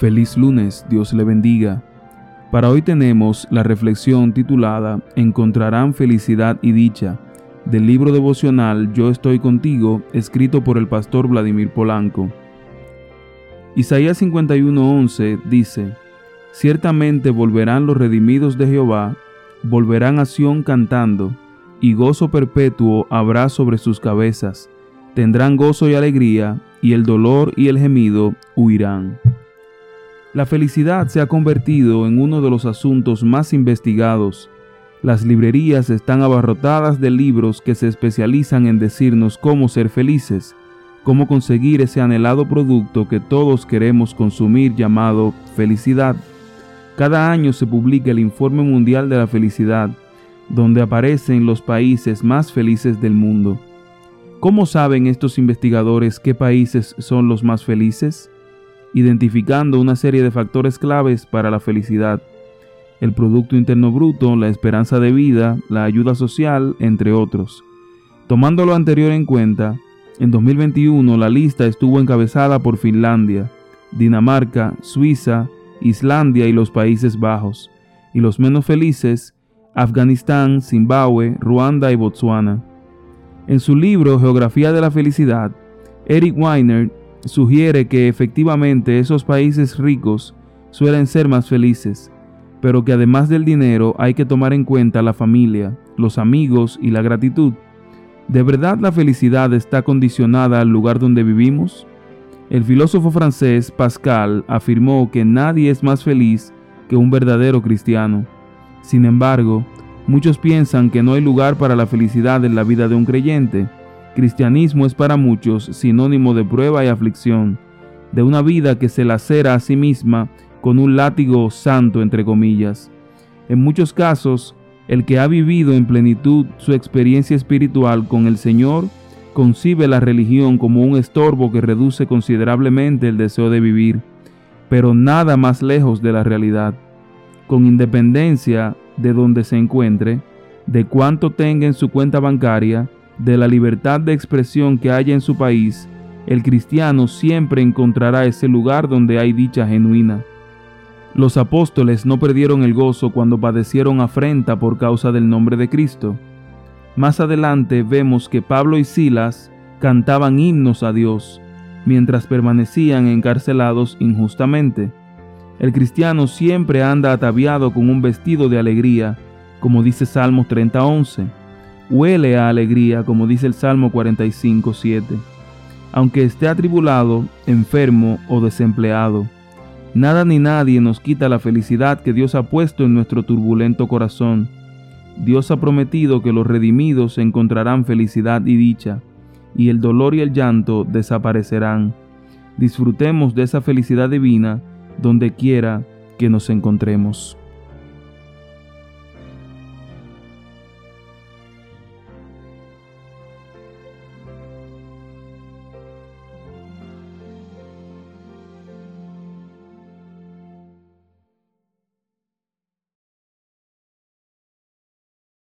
Feliz lunes, Dios le bendiga. Para hoy tenemos la reflexión titulada Encontrarán felicidad y dicha del libro devocional Yo estoy contigo, escrito por el pastor Vladimir Polanco. Isaías 51:11 dice, Ciertamente volverán los redimidos de Jehová, volverán a Sión cantando, y gozo perpetuo habrá sobre sus cabezas, tendrán gozo y alegría, y el dolor y el gemido huirán. La felicidad se ha convertido en uno de los asuntos más investigados. Las librerías están abarrotadas de libros que se especializan en decirnos cómo ser felices, cómo conseguir ese anhelado producto que todos queremos consumir llamado felicidad. Cada año se publica el Informe Mundial de la Felicidad, donde aparecen los países más felices del mundo. ¿Cómo saben estos investigadores qué países son los más felices? identificando una serie de factores claves para la felicidad, el Producto Interno Bruto, la esperanza de vida, la ayuda social, entre otros. Tomando lo anterior en cuenta, en 2021 la lista estuvo encabezada por Finlandia, Dinamarca, Suiza, Islandia y los Países Bajos, y los menos felices, Afganistán, Zimbabue, Ruanda y Botswana. En su libro Geografía de la Felicidad, Eric Weiner sugiere que efectivamente esos países ricos suelen ser más felices, pero que además del dinero hay que tomar en cuenta la familia, los amigos y la gratitud. ¿De verdad la felicidad está condicionada al lugar donde vivimos? El filósofo francés Pascal afirmó que nadie es más feliz que un verdadero cristiano. Sin embargo, muchos piensan que no hay lugar para la felicidad en la vida de un creyente Cristianismo es para muchos sinónimo de prueba y aflicción, de una vida que se lacera a sí misma con un látigo santo, entre comillas. En muchos casos, el que ha vivido en plenitud su experiencia espiritual con el Señor concibe la religión como un estorbo que reduce considerablemente el deseo de vivir, pero nada más lejos de la realidad. Con independencia de donde se encuentre, de cuánto tenga en su cuenta bancaria, de la libertad de expresión que haya en su país, el cristiano siempre encontrará ese lugar donde hay dicha genuina. Los apóstoles no perdieron el gozo cuando padecieron afrenta por causa del nombre de Cristo. Más adelante vemos que Pablo y Silas cantaban himnos a Dios mientras permanecían encarcelados injustamente. El cristiano siempre anda ataviado con un vestido de alegría, como dice Salmos 30:11 huele a alegría, como dice el Salmo 45, 7. Aunque esté atribulado, enfermo o desempleado, nada ni nadie nos quita la felicidad que Dios ha puesto en nuestro turbulento corazón. Dios ha prometido que los redimidos encontrarán felicidad y dicha, y el dolor y el llanto desaparecerán. Disfrutemos de esa felicidad divina donde quiera que nos encontremos.